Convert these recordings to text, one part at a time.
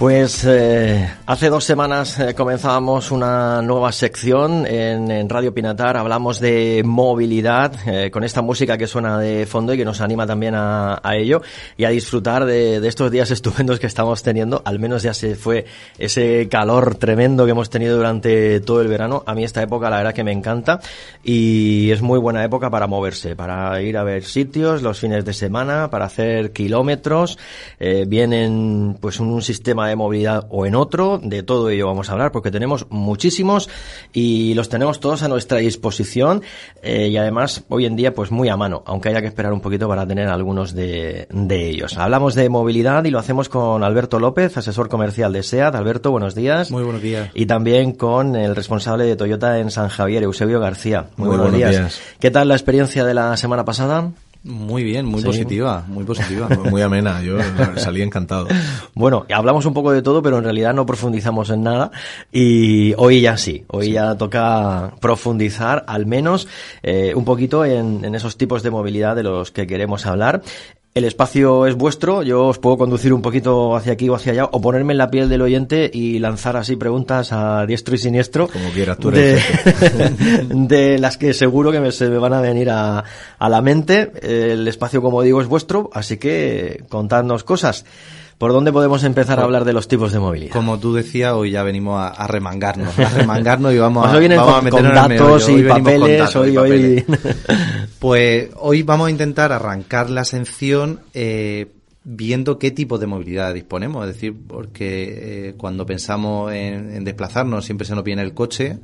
Pues eh, hace dos semanas eh, comenzábamos una nueva sección en, Radio Pinatar. Hablamos de movilidad eh, con esta música que suena de fondo y que nos anima también a, ello y a disfrutar de, estos días estupendos que estamos teniendo. Al menos ya se fue ese calor tremendo que hemos tenido durante todo el verano. A mí esta época la verdad que me encanta y es muy buena época para moverse, para ir a ver sitios los fines de semana, para hacer kilómetros. vienen pues un sistema de movilidad o en otro, de todo ello vamos a hablar porque tenemos muchísimos y los tenemos todos a nuestra disposición eh, y además hoy en día pues muy a mano, aunque haya que esperar un poquito para tener algunos de, de ellos. Hablamos de movilidad y lo hacemos con Alberto López, asesor comercial de SEAT. Alberto, buenos días. Muy buenos días. Y también con el responsable de Toyota en San Javier, Eusebio García. Muy, buenos, días. ¿Qué tal la experiencia de la semana pasada? Muy bien, muy positiva, muy positiva. muy amena, yo salí encantado. Bueno, hablamos un poco de todo, pero en realidad no profundizamos en nada y hoy ya sí, hoy ya toca profundizar al menos eh, un poquito en, en, esos tipos de movilidad de los que queremos hablar. El espacio es vuestro, yo os puedo conducir un poquito hacia aquí o hacia allá, o ponerme en la piel del oyente y lanzar así preguntas a diestro y siniestro. Como quieras, tú de, de las que seguro que me, se me van a venir a, a la mente. El espacio, como digo, es vuestro, así que contadnos cosas. ¿Por dónde podemos empezar a hablar de los tipos de movilidad? Como tú decías, hoy ya venimos a, remangarnos, a remangarnos y vamos, a, vamos con, datos y papeles. Hoy, Pues hoy vamos a intentar arrancar la ascensión eh, viendo qué tipo de movilidad disponemos. Es decir, porque eh, cuando pensamos en, en, desplazarnos siempre se nos viene el coche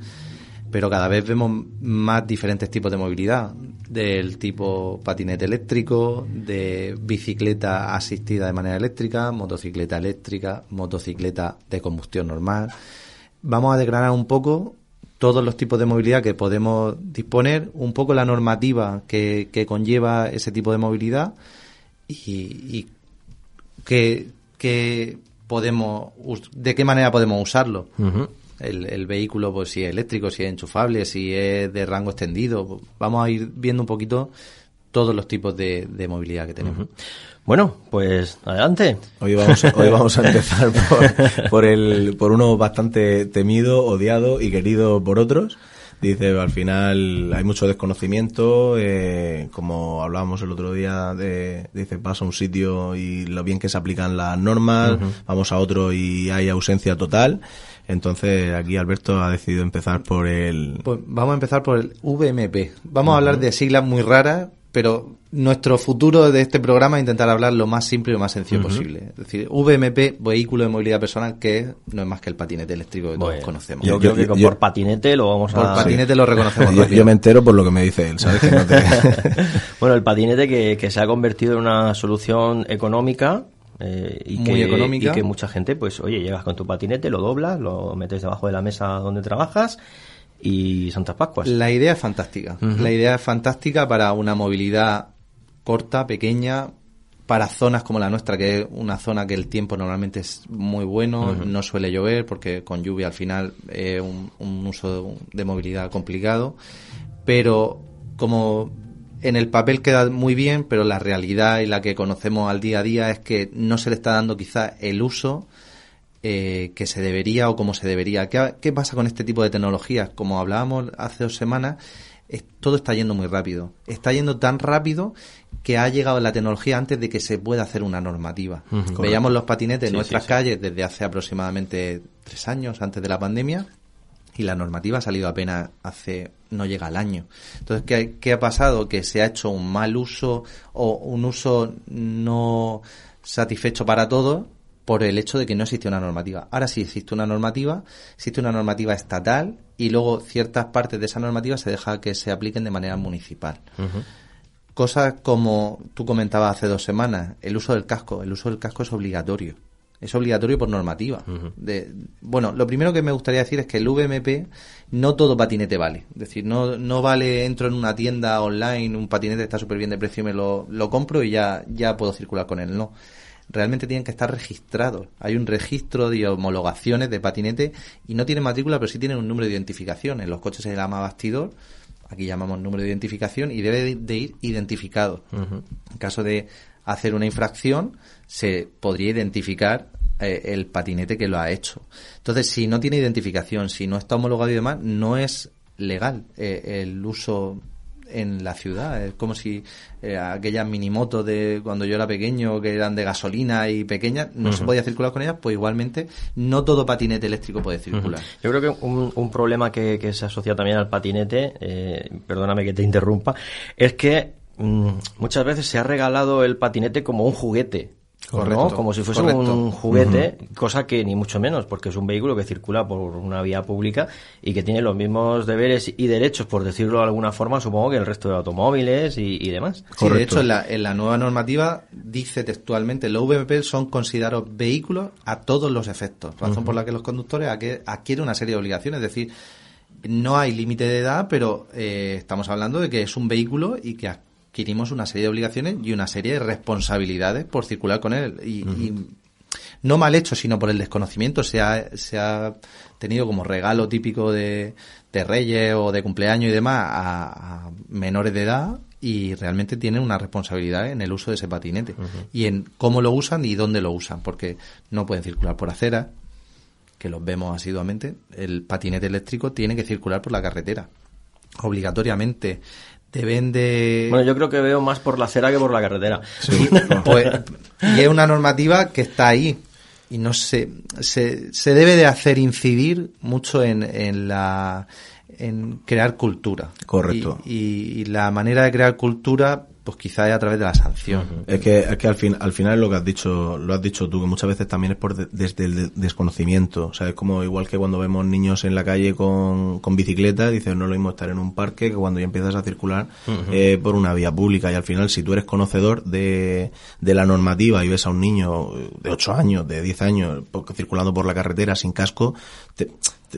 pero cada vez vemos más diferentes tipos de movilidad, del tipo patinete eléctrico, de bicicleta asistida de manera eléctrica, motocicleta eléctrica, motocicleta de combustión normal. Vamos a desgranar un poco todos los tipos de movilidad que podemos disponer, un poco la normativa que, conlleva ese tipo de movilidad y, que, podemos, de qué manera podemos usarlo el, vehículo, pues si es eléctrico, si es enchufable, si es de rango extendido. Vamos a ir viendo un poquito todos los tipos de, movilidad que tenemos. Bueno, pues adelante. Hoy vamos, hoy vamos a empezar por, por, el, por uno bastante temido, odiado y querido por otros. Dice, al final hay mucho desconocimiento, eh, como hablábamos el otro día, de, dice, vas a un sitio y lo bien que se aplican las normas, vamos a otro y hay ausencia total. Entonces aquí Alberto ha decidido empezar por el... Pues vamos a empezar por el VMP. Vamos a hablar de siglas muy raras, pero nuestro futuro de este programa es intentar hablar lo más simple y lo más sencillo posible. Es decir, VMP, vehículo de movilidad personal, que no es más que el patinete eléctrico que todos conocemos. Yo, creo que por patinete lo vamos a... Por patinete lo reconocemos. yo, me entero por lo que me dice él, ¿sabes? bueno, el patinete que, que se ha convertido en una solución económica eh, y Muy que, económica. Y que mucha gente, pues, oye, llegas con tu patinete, lo doblas, lo metes debajo de la mesa donde trabajas y Santas Pascuas. La idea es fantástica. La idea es fantástica para una movilidad corta, pequeña, para zonas como la nuestra, que es una zona que el tiempo normalmente es muy bueno, no suele llover, porque con lluvia al final es un, un uso de movilidad complicado, pero como en el papel queda muy bien, pero la realidad y la que conocemos al día a día es que no se le está dando quizá el uso eh, que se debería o como se debería. ¿Qué, pasa con este tipo de tecnologías? Como hablábamos hace dos semanas, todo está yendo muy rápido. Está yendo tan rápido que ha llegado la tecnología antes de que se pueda hacer una normativa. Veíamos los patinetes en nuestras calles desde hace aproximadamente tres años, antes de la pandemia, y la normativa ha salido apenas hace no llega al año. Entonces, ¿qué, ¿qué, ha pasado? Que se ha hecho un mal uso o un uso no satisfecho para todos por el hecho de que no existe una normativa. Ahora sí existe una normativa, existe una normativa estatal y luego ciertas partes de esa normativa se deja que se apliquen de manera municipal. Cosas como tú comentabas hace dos semanas, el uso del casco. El uso del casco es obligatorio. Es obligatorio por normativa. de, bueno, lo primero que me gustaría decir es que el VMP no todo patinete vale. Es decir, no, no vale, entro en una tienda online, un patinete está súper bien de precio y me lo, lo compro y ya, ya puedo circular con él. No. Realmente tienen que estar registrados. Hay un registro de homologaciones de patinete y no tienen matrícula, pero sí tienen un número de identificación. En los coches se llama bastidor aquí llamamos número de identificación y debe de ir identificado. En caso de hacer una infracción, se podría identificar eh, el patinete que lo ha hecho. Entonces, si no tiene identificación, si no está homologado y demás, no es legal eh, el uso en la ciudad. Es como si eh, aquellas minimotos de cuando yo era pequeño, que eran de gasolina y pequeñas, no se podía circular con ellas, pues igualmente no todo patinete eléctrico puede circular. Yo creo que un, problema que, se asocia también al patinete, eh, perdóname que te interrumpa, es que muchas veces se ha regalado el patinete como un juguete. Correcto, Como si fuese un juguete, cosa que ni mucho menos, porque es un vehículo que circula por una vía pública y que tiene los mismos deberes y derechos, por decirlo de alguna forma, supongo que el resto de automóviles y, demás. Sí, de hecho, en la, en la nueva normativa dice textualmente, los VMP son considerados vehículos a todos los efectos, razón por la que los conductores adquieren una serie de obligaciones, es decir, no hay límite de edad, pero eh, estamos hablando de que es un vehículo y que adquirimos una serie de obligaciones y una serie de responsabilidades por circular con él. Y, no mal hecho, sino por el desconocimiento. Se ha, se ha tenido como regalo típico de, de reyes o de cumpleaños y demás a, menores de edad y realmente tienen una responsabilidad en el uso de ese patinete y en cómo lo usan y dónde lo usan, porque no pueden circular por acera, que los vemos asiduamente. El patinete eléctrico tiene que circular por la carretera, obligatoriamente deben de... Bueno, yo creo que veo más por la acera que por la carretera. Pues, y es una normativa que está ahí y no se, se, se debe de hacer incidir mucho en, en la en crear cultura. Correcto. y, la manera de crear cultura pues quizá es a través de la sanción. Es que, es que al, fin, al final lo que has dicho, lo has dicho tú, que muchas veces también es por desde el desconocimiento. O sea, es como igual que cuando vemos niños en la calle con, con bicicleta, dices, no lo mismo estar en un parque que cuando ya empiezas a circular eh, por una vía pública. Y al final, si tú eres conocedor de, de la normativa y ves a un niño de 8 años, de 10 años, circulando por la carretera sin casco, te,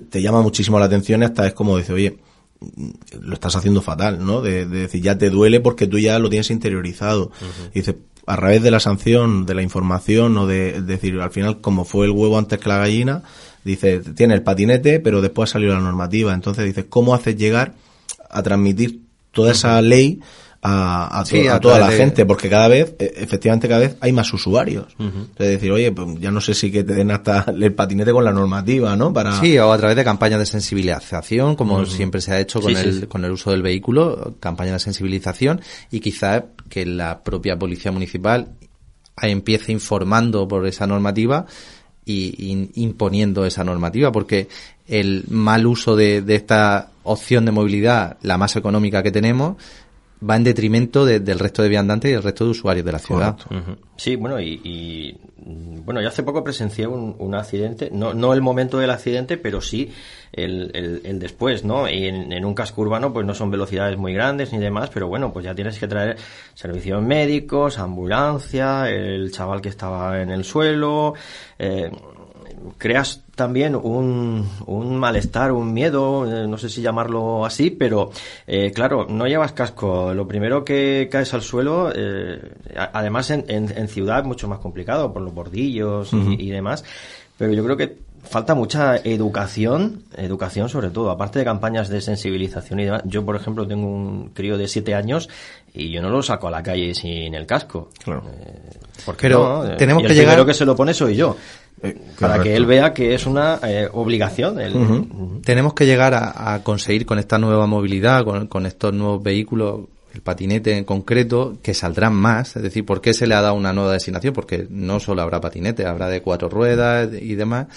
te, llama muchísimo la atención y hasta es como dice, oye, lo estás haciendo fatal, ¿no? De, decir, ya te duele porque tú ya lo tienes interiorizado. Y dice, a través de la sanción, de la información o de, decir, al final, como fue el huevo antes que la gallina, dice, tiene el patinete, pero después ha salido la normativa. Entonces dice, ¿cómo haces llegar a transmitir toda esa ley a, a, toda la gente, porque cada vez, e, efectivamente, cada vez hay más usuarios. Es decir, oye, pues ya no sé si que te den hasta el patinete con la normativa, ¿no? Para... Sí, o a través de campañas de sensibilización, como siempre se ha hecho con, el, con el uso del vehículo, campañas de sensibilización, y quizás que la propia policía municipal empiece informando por esa normativa y, imponiendo esa normativa, porque el mal uso de, de esta opción de movilidad, la más económica que tenemos, va en detrimento del resto de viandantes y del resto de usuarios de la ciudad. Sí, bueno, y, bueno, yo hace poco presencié un, accidente, no, no el momento del accidente, pero sí el, el, después, ¿no? Y en, un casco urbano, pues no son velocidades muy grandes ni demás, pero bueno, pues ya tienes que traer servicios médicos, ambulancia, el chaval que estaba en el suelo, eh, creas también un, un malestar, un miedo, eh, no sé si llamarlo así, pero eh, claro, no llevas casco. Lo primero que caes al suelo, eh, además en, en, ciudad mucho más complicado por los bordillos y, demás, pero yo creo que falta mucha educación, educación sobre todo, aparte de campañas de sensibilización y demás. Yo, por ejemplo, tengo un crío de siete años y yo no lo saco a la calle sin el casco. Claro. porque pero tenemos que llegar. que se lo pone soy yo. Eh, para que él vea que es una eh, obligación. Tenemos que llegar a, conseguir con esta nueva movilidad, con, estos nuevos vehículos, el patinete en concreto, que saldrán más. Es decir, ¿por qué se le ha dado una nueva designación? Porque no solo habrá patinete, habrá de cuatro ruedas y demás.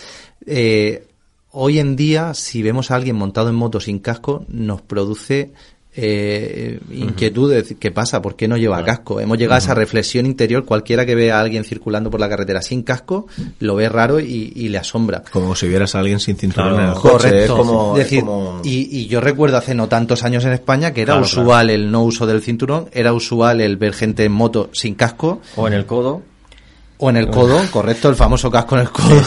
Eh, hoy en día, si vemos a alguien montado en moto sin casco, nos produce eh, inquietudes, ¿qué pasa? ¿Por qué no lleva casco? Hemos llegado a esa reflexión interior, cualquiera que vea a alguien circulando por la carretera sin casco, lo ve raro y, le asombra. Como si vieras a alguien sin cinturón en el coche. Correcto. decir, y, yo recuerdo hace no tantos años en España que era usual el no uso del cinturón, era usual el ver gente en moto sin casco. O en el codo. O en el codo, correcto, el famoso casco en el codo.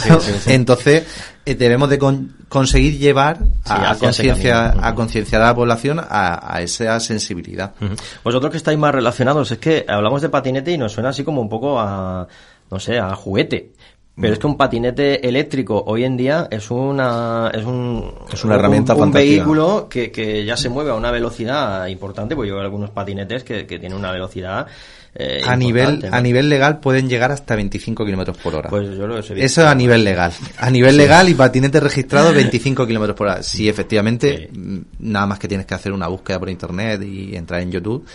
Entonces, eh, debemos de conseguir llevar a, conciencia a concienciar a la población a, esa sensibilidad. Vosotros que estáis más relacionados, es que hablamos de patinete y nos suena así como un poco a, no sé, a juguete. Pero es que un patinete eléctrico hoy en día es una es un es una herramienta un, un vehículo que, que ya se mueve a una velocidad importante, porque yo veo algunos patinetes que, que tienen una velocidad eh, a nivel a nivel legal pueden llegar hasta 25 kilómetros por hora. Pues yo lo he. Eso a nivel legal. A nivel legal y patinete registrado 25 kilómetros por hora. Sí, efectivamente, Sí. mm, nada más que tienes que hacer una búsqueda por internet y entrar en YouTube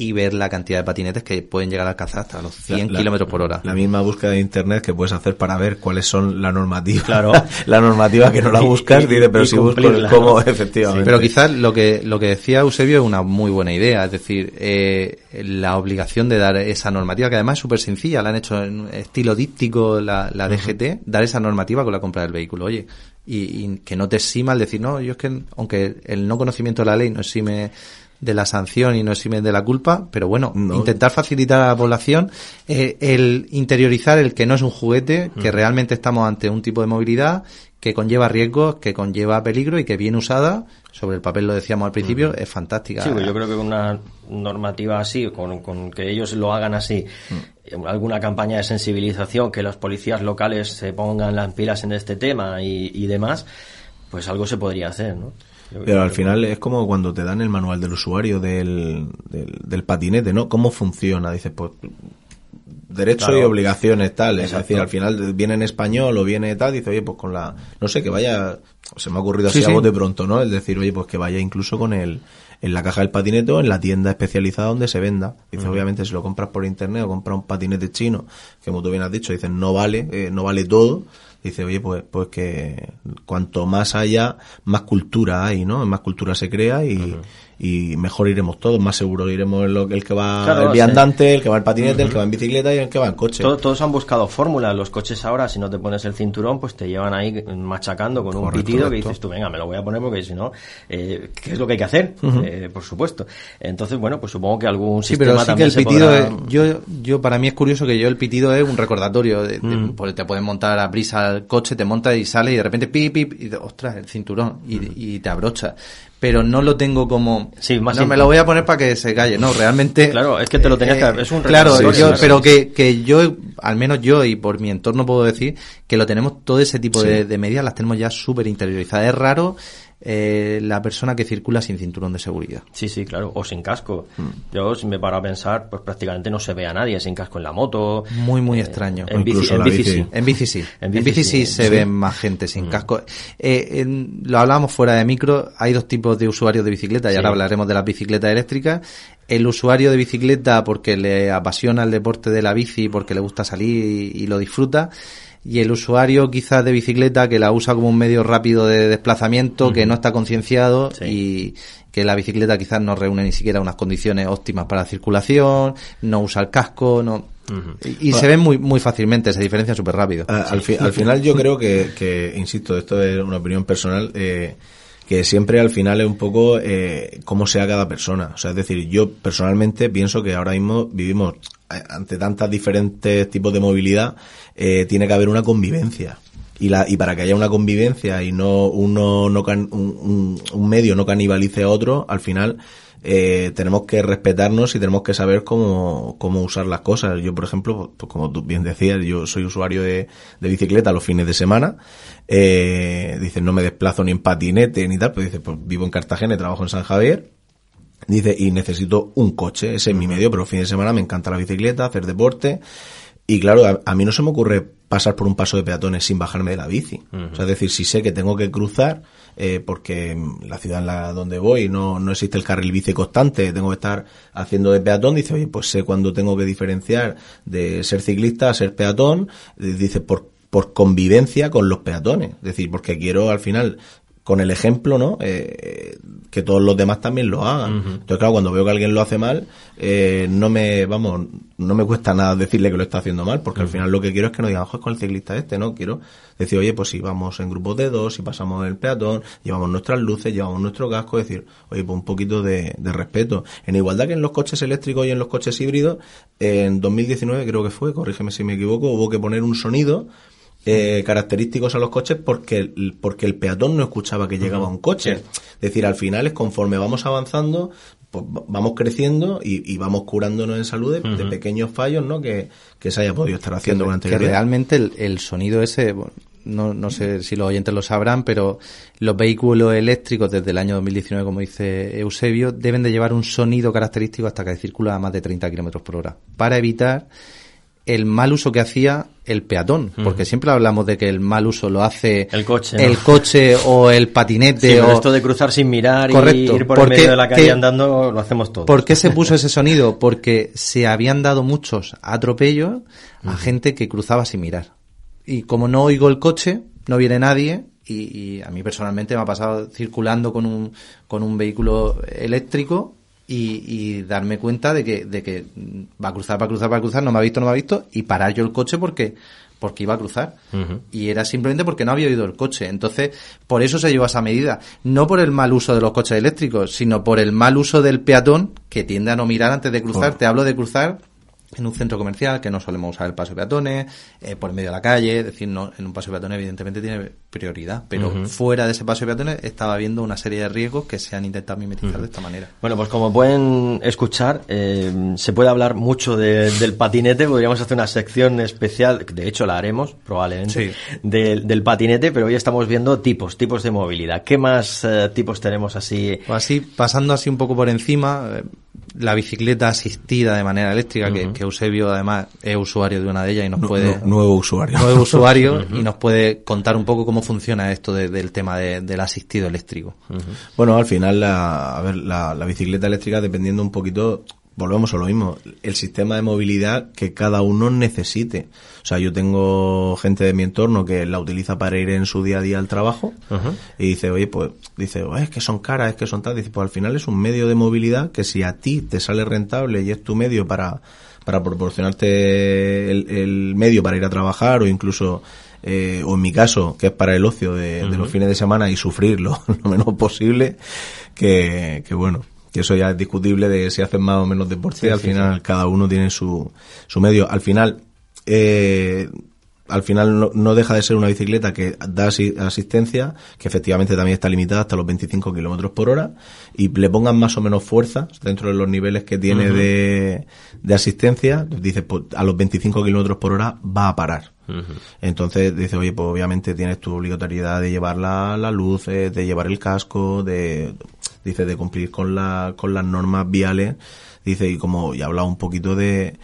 y ver la cantidad de patinetes que pueden llegar a alcanzar hasta los 100 La- kilómetros por hora. La misma búsqueda de internet que puedes hacer para ver cuáles son la normativa. Claro. la normativa que no la buscas, y- dice, pero si busco el cómo, efectivamente. Pero quizás lo que, lo que decía Eusebio es una muy buena idea, es decir, eh, la obligación de dar esa normativa, que además es súper sencilla, la han hecho en estilo díptico la, la DGT, dar esa normativa con la compra del vehículo, oye, y, y que no te exima el decir, no, yo es que, aunque el no conocimiento de la ley no exime de la sanción y no exime de la culpa, pero bueno, No. intentar facilitar a la población eh, el interiorizar el que no es un juguete, que realmente estamos ante un tipo de movilidad que conlleva riesgos, que conlleva peligro y que bien usada, sobre el papel lo decíamos al principio, es fantástica. Sí, pues yo creo que con una normativa así, con, con que ellos lo hagan así, eh, alguna campaña de sensibilización, que los policías locales se pongan las pilas en este tema y, y demás, pues algo se podría hacer, ¿no? Pero al final es como cuando te dan el manual del usuario del, del, del patinete, ¿no? ¿Cómo funciona? Dices, pues derechos Claro. y obligaciones tal, es decir, al final viene en español o viene tal, dice, oye, pues con la, no sé, que vaya, se me ha ocurrido así Sí, a sí. bote pronto, ¿no? Es decir, oye, pues que vaya incluso con el, en la caja del patinete o en la tienda especializada donde se venda. Dice, obviamente, si lo compras por internet o compras un patinete chino, que como tú bien has dicho, dices, no vale, eh, no vale todo. Dice, oye, pues, pues que cuanto más haya, más cultura hay, ¿no? Más cultura se crea y, y mejor iremos todos, más seguro iremos el, el que va Claro, el sí. viandante, el que va en patinete, el que va en bicicleta y el que va en coche. Todo- todos han buscado fórmulas. Los coches ahora, si no te pones el cinturón, pues te llevan ahí machacando con un Correcto, pitido que dices tú, venga, me lo voy a poner porque si no, eh, ¿qué es lo que hay que hacer? Eh, por supuesto. Entonces, bueno, pues supongo que algún Sí, sistema pero sí que el pitido, podrá- es- yo, yo para mí es curioso que yo el pitido es un recordatorio, de, de- Mm. porque te puedes montar a prisa al coche, te montas y sales y de repente pip, pip, y ostras, el cinturón, y, y te abrocha. Pero no lo tengo como, Sí, más no me lo voy a poner para que se calle, no, realmente. eh, Claro, es que te lo tenías que- es un Claro, recordatorio, yo- claro. pero que, que yo, al menos yo y por mi entorno puedo decir que lo tenemos todo ese tipo de, de medidas, las tenemos ya súper interiorizadas. Es raro eh, la persona que circula sin cinturón de seguridad. Sí, sí, claro, o sin casco. Mm. Yo, si me paro a pensar, pues prácticamente no se ve a nadie sin casco en la moto. Muy, muy extraño. En bici, Incluso en la bici sí. En bici sí. En En bici sí, sí, se sí. ven más gente sin casco. Eh, en- lo hablábamos fuera de micro. Hay dos tipos de usuarios de bicicleta y ahora hablaremos de las bicicletas eléctricas. El usuario de bicicleta porque le apasiona el deporte de la bici, porque le gusta salir y, y lo disfruta. Y el usuario quizás de bicicleta que la usa como un medio rápido de desplazamiento, que no está concienciado Sí. y que la bicicleta quizás no reúne ni siquiera unas condiciones óptimas para la circulación, no usa el casco, no... Y, y se ven muy muy fácilmente, se diferencian súper rápido. A- al, fi- al final yo creo que, que, insisto, esto es una opinión personal, eh, que siempre al final es un poco eh, cómo sea cada persona. O sea, es decir, yo personalmente pienso que ahora mismo vivimos ante tantas diferentes tipos de movilidad, eh, tiene que haber una convivencia. Y, la, y para que haya una convivencia y no uno no can- un, un- medio no canibalice a otro, al final eh, tenemos que respetarnos y tenemos que saber cómo, cómo usar las cosas. Yo, por ejemplo, pues como tú bien decías, yo soy usuario de, de bicicleta los fines de semana. Eh, dices, no me desplazo ni en patinete ni tal, pues dices, pues vivo en Cartagena y trabajo en San Javier. Dice, y necesito un coche, ese es mi medio, pero los fines de semana me encanta la bicicleta, hacer deporte. Y claro, a, a mí no se me ocurre pasar por un paso de peatones sin bajarme de la bici. O sea, es decir, si sé que tengo que cruzar, eh, porque la ciudad en la donde voy no, no existe el carril bici constante, tengo que estar haciendo de peatón, dice, oye, pues sé cuándo tengo que diferenciar de ser ciclista a ser peatón, eh, dice, por, por convivencia con los peatones. Es decir, porque quiero al final con el ejemplo, ¿no? Eh, que todos los demás también lo hagan. Entonces, claro, cuando veo que alguien lo hace mal, eh, no me, vamos, no me cuesta nada decirle que lo está haciendo mal, porque al final lo que quiero es que no digan, joder, con el ciclista este, ¿no? Quiero decir, oye, pues si vamos en grupos de dos, si pasamos el peatón, llevamos nuestras luces, llevamos nuestro casco, decir, oye, pues un poquito de, de respeto. En igualdad que en los coches eléctricos y en los coches híbridos, en 2019 creo que fue, corrígeme si me equivoco, hubo que poner un sonido eh, característicos a los coches porque el, porque el peatón no escuchaba que llegaba un coche. Es decir, al final es conforme vamos avanzando, pues vamos creciendo y, vamos curándonos en salud de, pequeños fallos ¿no? que, se haya podido estar haciendo con anterioridad. Que realmente el, sonido ese, no, no sé si los oyentes lo sabrán, pero los vehículos eléctricos desde el año 2019, como dice Eusebio, deben de llevar un sonido característico hasta que circula a más de 30 kilómetros por hora, para evitar el mal uso que hacía el peatón, porque siempre hablamos de que el mal uso lo hace el coche, el coche o el patinete o esto de cruzar sin mirar y ir por el medio de la calle andando lo hacemos todo. ¿Por qué se puso ese sonido? Porque se habían dado muchos atropellos a gente que cruzaba sin mirar. Y como no oigo el coche, no viene nadie y, a mí personalmente me ha pasado circulando con un con un vehículo eléctrico y, darme cuenta de que, de que va a cruzar, va a cruzar, va a cruzar, no me ha visto, no me ha visto, y parar yo el coche porque, porque iba a cruzar. Y era simplemente porque no había oído el coche. Entonces, por eso se llevó a esa medida. No por el mal uso de los coches eléctricos, sino por el mal uso del peatón que tiende a no mirar antes de cruzar. Te hablo de cruzar en un centro comercial que no solemos usar el paso de peatones, eh, por medio de la calle, es decir, no, en un paso de peatones evidentemente tiene prioridad, pero fuera de ese paso de peatones estaba habiendo una serie de riesgos que se han intentado mimetizar de esta manera. Bueno, pues como pueden escuchar, eh, se puede hablar mucho del patinete, podríamos hacer una sección especial, de hecho la haremos probablemente, del, patinete, pero hoy estamos viendo tipos, tipos de movilidad. ¿Qué más eh, tipos tenemos así? Pues así, pasando así un poco por encima, la bicicleta asistida de manera eléctrica, que, Eusebio además es usuario de una de ellas y nos puede... nuevo usuario. Nuevo usuario y nos puede contar un poco cómo funciona esto del tema del asistido eléctrico. Bueno, al final, la, a ver, la, la bicicleta eléctrica, dependiendo un poquito volvemos a lo mismo, el sistema de movilidad que cada uno necesite. O sea, yo tengo gente de mi entorno que la utiliza para ir en su día a día al trabajo y dice, oye, pues, dice, es que son caras, es que son tal. Dice, pues al final es un medio de movilidad que si a ti te sale rentable y es tu medio para, para proporcionarte el, medio para ir a trabajar o incluso eh, o en mi caso, que es para el ocio de, los fines de semana y sufrir lo, menos posible, que, que bueno, que eso ya es discutible de si hacen más o menos deporte, al final cada uno tiene su, su medio. Al final, eh, al final no, deja de ser una bicicleta que da asistencia, que efectivamente también está limitada hasta los 25 kilómetros por hora, y le pongan más o menos fuerza dentro de los niveles que tiene de, de, asistencia, dice, pues a los 25 kilómetros por hora va a parar. Entonces dice, oye, pues obviamente tienes tu obligatoriedad de llevar la, la luz, de llevar el casco, de, dice, de cumplir con, la, con las normas viales, dice, y como ya hablado un poquito de,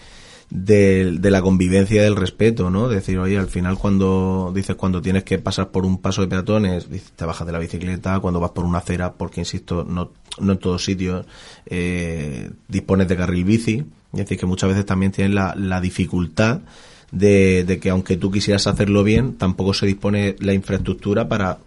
de, la convivencia y del respeto, ¿no? Decir, oye, al final cuando dices cuando tienes que pasar por un paso de peatones, te bajas de la bicicleta, cuando vas por una acera, porque insisto, no, no en todos sitios eh, dispones de carril bici, es decir, que muchas veces también tienes la, la dificultad de, que aunque tú quisieras hacerlo bien, tampoco se dispone la infraestructura para,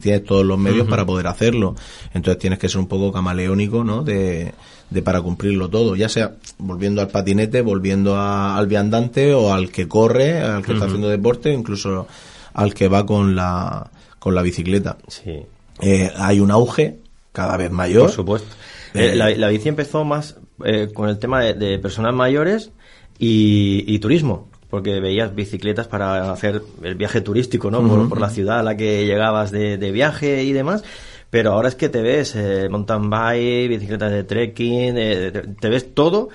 tienes todos los medios para poder hacerlo. Entonces tienes que ser un poco camaleónico, ¿no? De, de para cumplirlo todo, ya sea volviendo al patinete, volviendo al viandante o al que corre, al que está haciendo deporte, incluso al que va con la, con la bicicleta. Sí. Eh, hay un auge cada vez mayor. Por supuesto. Eh, la, la, bici empezó más eh, con el tema de, personas mayores y, y, turismo porque veías bicicletas para hacer el viaje turístico, ¿no? por, la ciudad a la que llegabas de, viaje y demás. Pero ahora es que te ves eh, mountain bike, bicicletas de trekking, eh, te, ves todo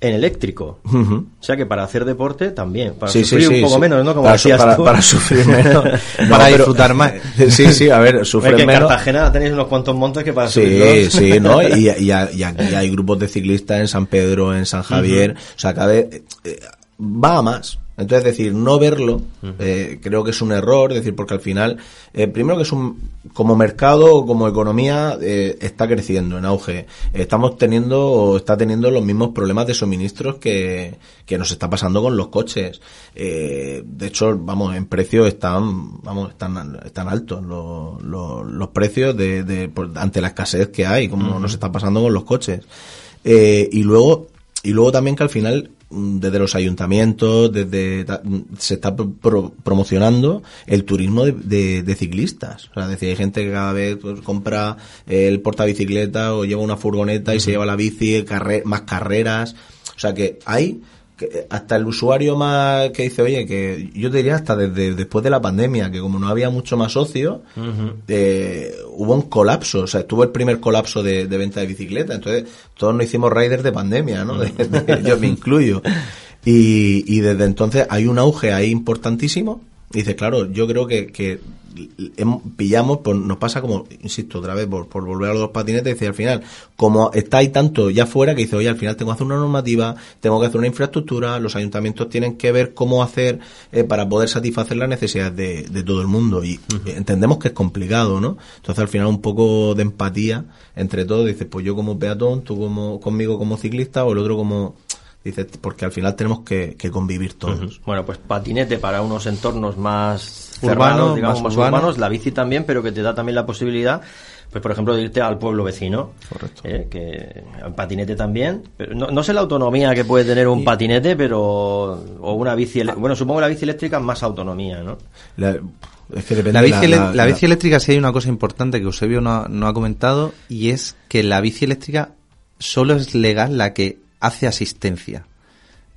en eléctrico. O sea que para hacer deporte también, para sufrir un poco menos, ¿no? Como para, decías para, para sufrir menos, para disfrutar más. Sí, sí, a ver, sufrir menos. En Cartagena tenéis unos cuantos montes que para Sí, sí, ¿no? Y, y, hay grupos de ciclistas en San Pedro, en San Javier, o sea, cada vez eh, va a más. Entonces, decir, no verlo, eh, creo que es un error, decir, porque al final, eh, primero que es un, como mercado, como economía, eh, está creciendo en auge. Estamos teniendo, o está teniendo los mismos problemas de suministros que, que nos está pasando con los coches. de hecho, vamos, en precio están, vamos, están, están altos los, los, precios de, de, ante la escasez que hay, como nos está pasando con los coches. y luego, y luego también que al final desde los ayuntamientos, desde se está promocionando el turismo de, ciclistas. O sea, decir, hay gente que cada vez pues, compra el portabicicleta o lleva una furgoneta y se lleva la bici, más carreras. O sea que hay que hasta el usuario más que dice, oye, que yo te diría hasta desde después de la pandemia, que como no había mucho más socio, eh, hubo un colapso, o sea, estuvo el primer colapso de, venta de bicicleta, entonces todos nos hicimos riders de pandemia, ¿no? yo me incluyo. Y, y desde entonces hay un auge ahí importantísimo. Dice, claro, yo creo que, que pillamos, pues nos pasa como, insisto, otra vez, por, volver a los dos patinetes, dice, al final, como está ahí tanto ya fuera, que dice, oye, al final tengo que hacer una normativa, tengo que hacer una infraestructura, los ayuntamientos tienen que ver cómo hacer eh, para poder satisfacer las necesidades de, de todo el mundo. Y entendemos que es complicado, ¿no? Entonces, al final, un poco de empatía entre todos, dices, pues yo como peatón, tú como conmigo como ciclista, o el otro como Dice, porque al final tenemos que, convivir todos. Bueno, pues patinete para unos entornos más urbanos, digamos, más, urbanos, la bici también, pero que te da también la posibilidad, pues por ejemplo, de irte al pueblo vecino. Correcto. ¿eh? que patinete también. Pero no, sé la autonomía que puede tener un patinete, pero. o una bici. Bueno, supongo que la bici eléctrica más autonomía, ¿no? La, bici, la, bici, eléctrica sí hay una cosa importante que Eusebio no, no ha comentado y es que la bici eléctrica solo es legal la que hace asistencia.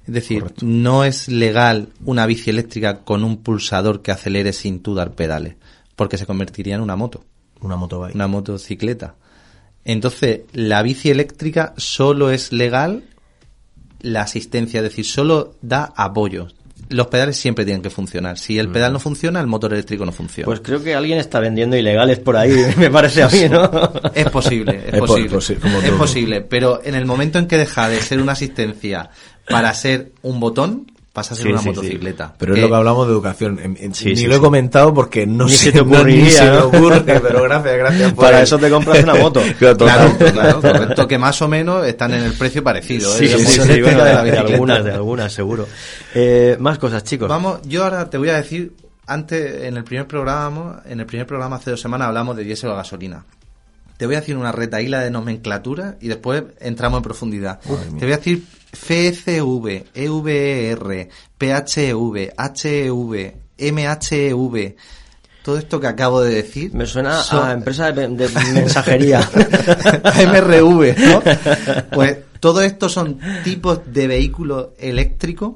Es decir, no es legal una bici eléctrica con un pulsador que acelere sin tú dar pedales, porque se convertiría en una moto. Una moto Una motocicleta. Entonces, la bici eléctrica solo es legal la asistencia, es decir, solo da apoyo los pedales siempre tienen que funcionar. Si el pedal no funciona, el motor eléctrico no funciona. Pues creo que alguien está vendiendo ilegales por ahí, me parece a mí, ¿no? es posible, es, posible. es posible, pero en el momento en que deja de ser una asistencia para ser un botón, pasa a ser una motocicleta. Pero es lo que hablamos de educación. ni lo he comentado porque no se te ocurriría. ocurre, pero gracias, gracias. Para eso te compras una moto. claro, claro, correcto, que más o menos están en el precio parecido. ¿eh? Sí, sí, sí, de, algunas, de algunas, seguro. Eh, más cosas, chicos. Vamos, yo ahora te voy a decir, antes, en el primer programa, en el primer programa hace dos semanas hablamos de diésel o gasolina. Te voy a decir una retaíla de nomenclatura y después entramos en profundidad. te voy a decir FCV, EVR, PHV, HEV, MHEV, todo esto que acabo de decir. Me suena a empresa de, mensajería. MRV, ¿no? Pues todo esto son tipos de vehículos eléctricos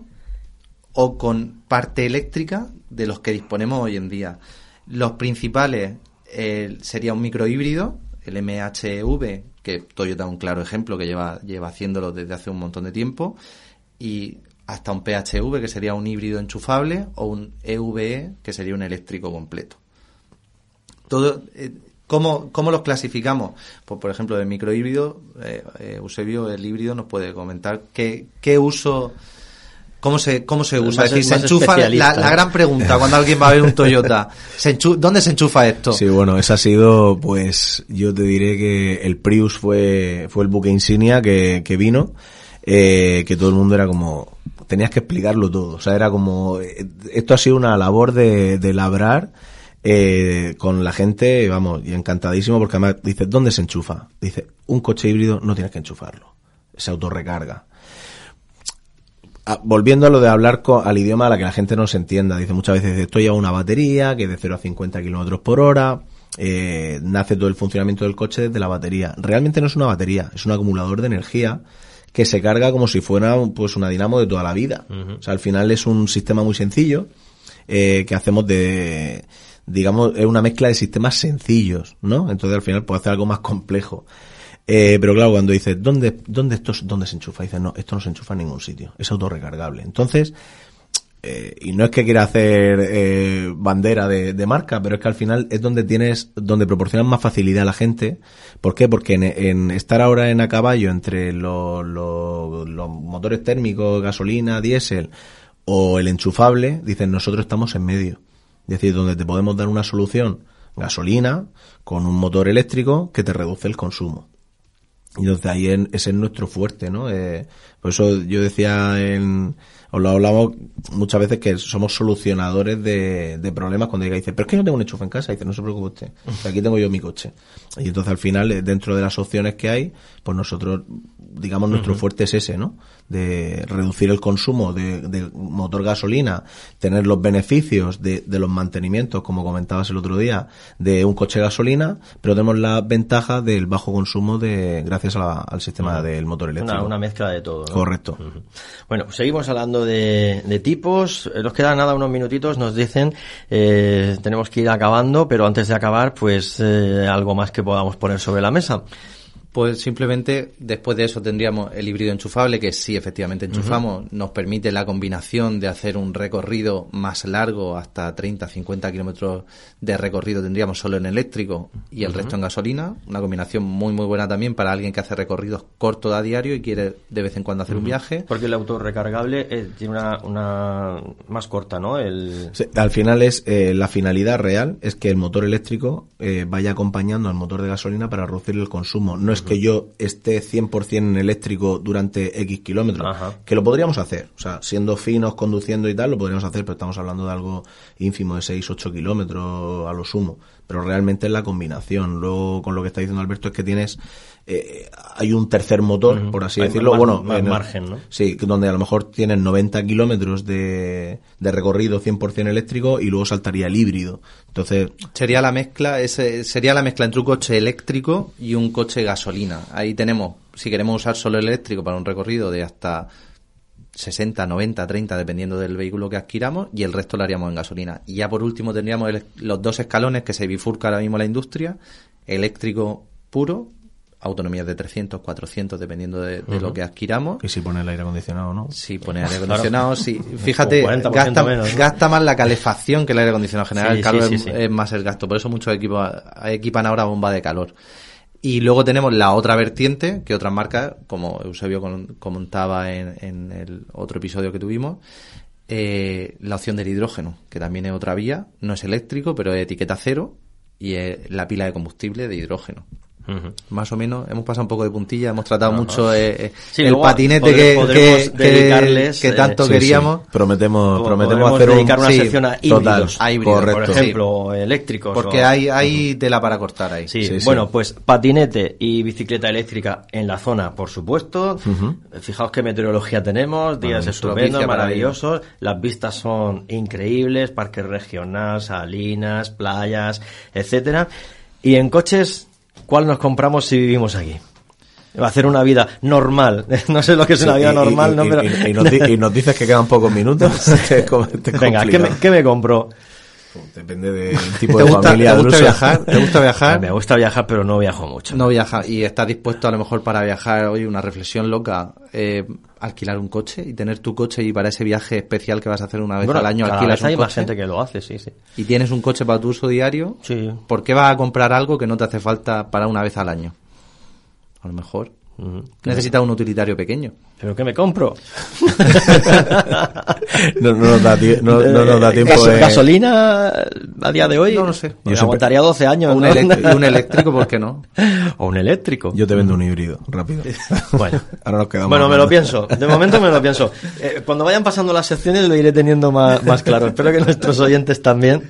o con parte eléctrica de los que disponemos hoy en día. Los principales eh, sería un microhíbrido, el MHV, que Toyota es un claro ejemplo que lleva, lleva haciéndolo desde hace un montón de tiempo, y hasta un PHV, que sería un híbrido enchufable, o un EVE, e, que sería un eléctrico completo. Todo, eh, ¿cómo, los clasificamos? Pues, por ejemplo, de microhíbrido, eh, eh, Eusebio, el híbrido, nos puede comentar qué, qué uso ¿Cómo se, cómo se usa? Es decir, se enchufa la, gran pregunta cuando alguien va a ver un Toyota. ¿se ¿Dónde se enchufa esto? Sí, bueno, esa ha sido, pues, yo te diré que el Prius fue, fue el buque insignia que, que vino, eh, que todo el mundo era como, tenías que explicarlo todo. O sea, era como, eh, esto ha sido una labor de, de labrar, eh, con la gente, vamos, y encantadísimo porque además dice, ¿dónde se enchufa? Dice, un coche híbrido no tienes que enchufarlo. Se autorrecarga Ah, volviendo a lo de hablar al idioma a la que la gente no se entienda, dice muchas veces, estoy a una batería que es de 0 a 50 kilómetros por hora, eh, nace todo el funcionamiento del coche desde la batería. Realmente no es una batería, es un acumulador de energía que se carga como si fuera pues una dinamo de toda la vida. O sea, al final es un sistema muy sencillo eh, que hacemos de, digamos, es una mezcla de sistemas sencillos, ¿no? Entonces al final puede hacer algo más complejo. Eh, pero claro, cuando dices, ¿dónde, dónde, esto, ¿dónde se enchufa? Dices, no, esto no se enchufa en ningún sitio, es autorrecargable. Entonces, eh, y no es que quiera hacer eh, bandera de, marca, pero es que al final es donde tienes, donde proporcionas más facilidad a la gente. ¿Por qué? Porque en, estar ahora en a caballo entre los, los motores térmicos, gasolina, diésel o el enchufable, dicen nosotros estamos en medio. Es decir, donde te podemos dar una solución gasolina con un motor eléctrico que te reduce el consumo. Y entonces ahí ese es nuestro fuerte, ¿no? Eh, por eso yo decía en, os lo hablamos muchas veces que somos solucionadores de, de problemas cuando llega y dice, pero es que no tengo un enchufe en casa. Y dice, no se preocupe usted, aquí tengo yo mi coche. Y entonces al final, eh, dentro de las opciones que hay, pues nosotros digamos, nuestro fuerte es ese, ¿no? De reducir el consumo de, de motor gasolina, tener los beneficios de, de, los mantenimientos, como comentabas el otro día, de un coche gasolina, pero tenemos la ventaja del bajo consumo de gracias al sistema del motor eléctrico. Una, mezcla de todo. Correcto. Bueno, seguimos hablando de, de, tipos. Nos quedan nada unos minutitos. Nos dicen, eh, tenemos que ir acabando, pero antes de acabar, pues eh, algo más que podamos poner sobre la mesa. Pues simplemente después de eso tendríamos el híbrido enchufable, que sí, efectivamente enchufamos, nos permite la combinación de hacer un recorrido más largo, hasta 30, 50 kilómetros de recorrido tendríamos solo en eléctrico y el resto en gasolina. Una combinación muy, muy buena también para alguien que hace recorridos cortos a diario y quiere de vez en cuando hacer un viaje. Porque el auto recargable eh, tiene una, una, más corta, ¿no? El... al final es eh, la finalidad real es que el motor eléctrico eh, vaya acompañando al motor de gasolina para reducir el consumo. No que yo esté 100% en eléctrico durante X kilómetros, que lo podríamos hacer, o sea, siendo finos, conduciendo y tal, lo podríamos hacer, pero estamos hablando de algo ínfimo de 6, 8 kilómetros a lo sumo, pero realmente es la combinación. Luego, con lo que está diciendo Alberto, es que tienes eh, hay un tercer motor, por así decirlo. bueno, más margen, ¿no? Sí, donde a lo mejor tienen 90 kilómetros de, de recorrido 100% eléctrico y luego saltaría el híbrido. Entonces. Sería la mezcla, ese, sería la mezcla entre un coche eléctrico y un coche gasolina. Ahí tenemos, si queremos usar solo el eléctrico para un recorrido de hasta 60, 90, 30, dependiendo del vehículo que adquiramos, y el resto lo haríamos en gasolina. Y ya por último tendríamos los dos escalones que se bifurca ahora mismo la industria, eléctrico puro autonomías de 300, 400, dependiendo de, lo que adquiramos. Y si pone el aire acondicionado, ¿no? Si pone aire acondicionado, sí. Fíjate, gasta, gasta, más la calefacción que el aire acondicionado general. el calor es, más el gasto. Por eso muchos equipos equipan ahora bomba de calor. Y luego tenemos la otra vertiente, que otras marcas, como Eusebio comentaba en, en el otro episodio que tuvimos, eh, la opción del hidrógeno, que también es otra vía, no es eléctrico, pero es etiqueta cero y es la pila de combustible de hidrógeno. Más o menos, hemos pasado un poco de puntilla, hemos tratado mucho eh, eh, el patinete que, que, tanto queríamos. Prometemos, prometemos hacer dedicar una sección a híbridos, por ejemplo, eléctricos. Porque hay, hay tela para cortar ahí. Sí, bueno, pues patinete y bicicleta eléctrica en la zona, por supuesto. Fijaos qué meteorología tenemos, días estupendos, maravillosos. Las vistas son increíbles, parques regional, salinas, playas, etcétera. Y en coches ¿Cuál nos compramos si vivimos aquí? Va a hacer una vida normal. No sé lo que es una vida normal, ¿no? Pero... Y, nos, dices que quedan pocos minutos. Venga, ¿qué me, ¿qué me compro? Depende del tipo de familia. ¿Te gusta viajar? ¿Te gusta viajar? Me gusta viajar, pero no viajo mucho. No viaja. ¿Y estás dispuesto a lo mejor para viajar, hoy una reflexión loca, eh, alquilar un coche y tener tu coche y para ese viaje especial que vas a hacer una vez al año alquilas un hay coche? más gente que lo hace, sí, sí. ¿Y tienes un coche para tu uso diario? Sí. ¿Por qué vas a comprar algo que no te hace falta para una vez al año? A lo mejor. Necesitas un utilitario pequeño. ¿Pero qué me compro? no, nos da, no, nos da tiempo de... ¿Gasolina a día de hoy? No, no sé. Yo aguantaría 12 años. O un, eléctrico, un eléctrico, ¿por qué no? O un eléctrico. Yo te vendo un híbrido, rápido. bueno. Ahora nos quedamos. Bueno, me lo pienso. De momento me lo pienso. Eh, cuando vayan pasando las secciones lo iré teniendo más, más claro. Espero que nuestros oyentes también.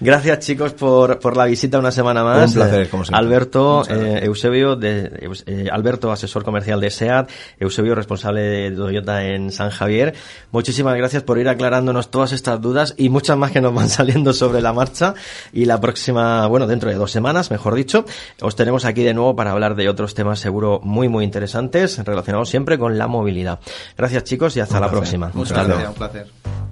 Gracias, chicos, por, por la visita una semana más. Un placer, como siempre. Alberto, eh, Eusebio, de, eh, Alberto, asesor comercial de SEAT, Eusebio, responsable de Toyota en San Javier. Muchísimas gracias por ir aclarándonos todas estas dudas y muchas más que nos van saliendo sobre la marcha. Y la próxima, bueno, dentro de dos semanas, mejor dicho, os tenemos aquí de nuevo para hablar de otros temas seguro muy, muy interesantes relacionados siempre con la movilidad. Gracias, chicos, y hasta la próxima. Muchas gracias, un placer.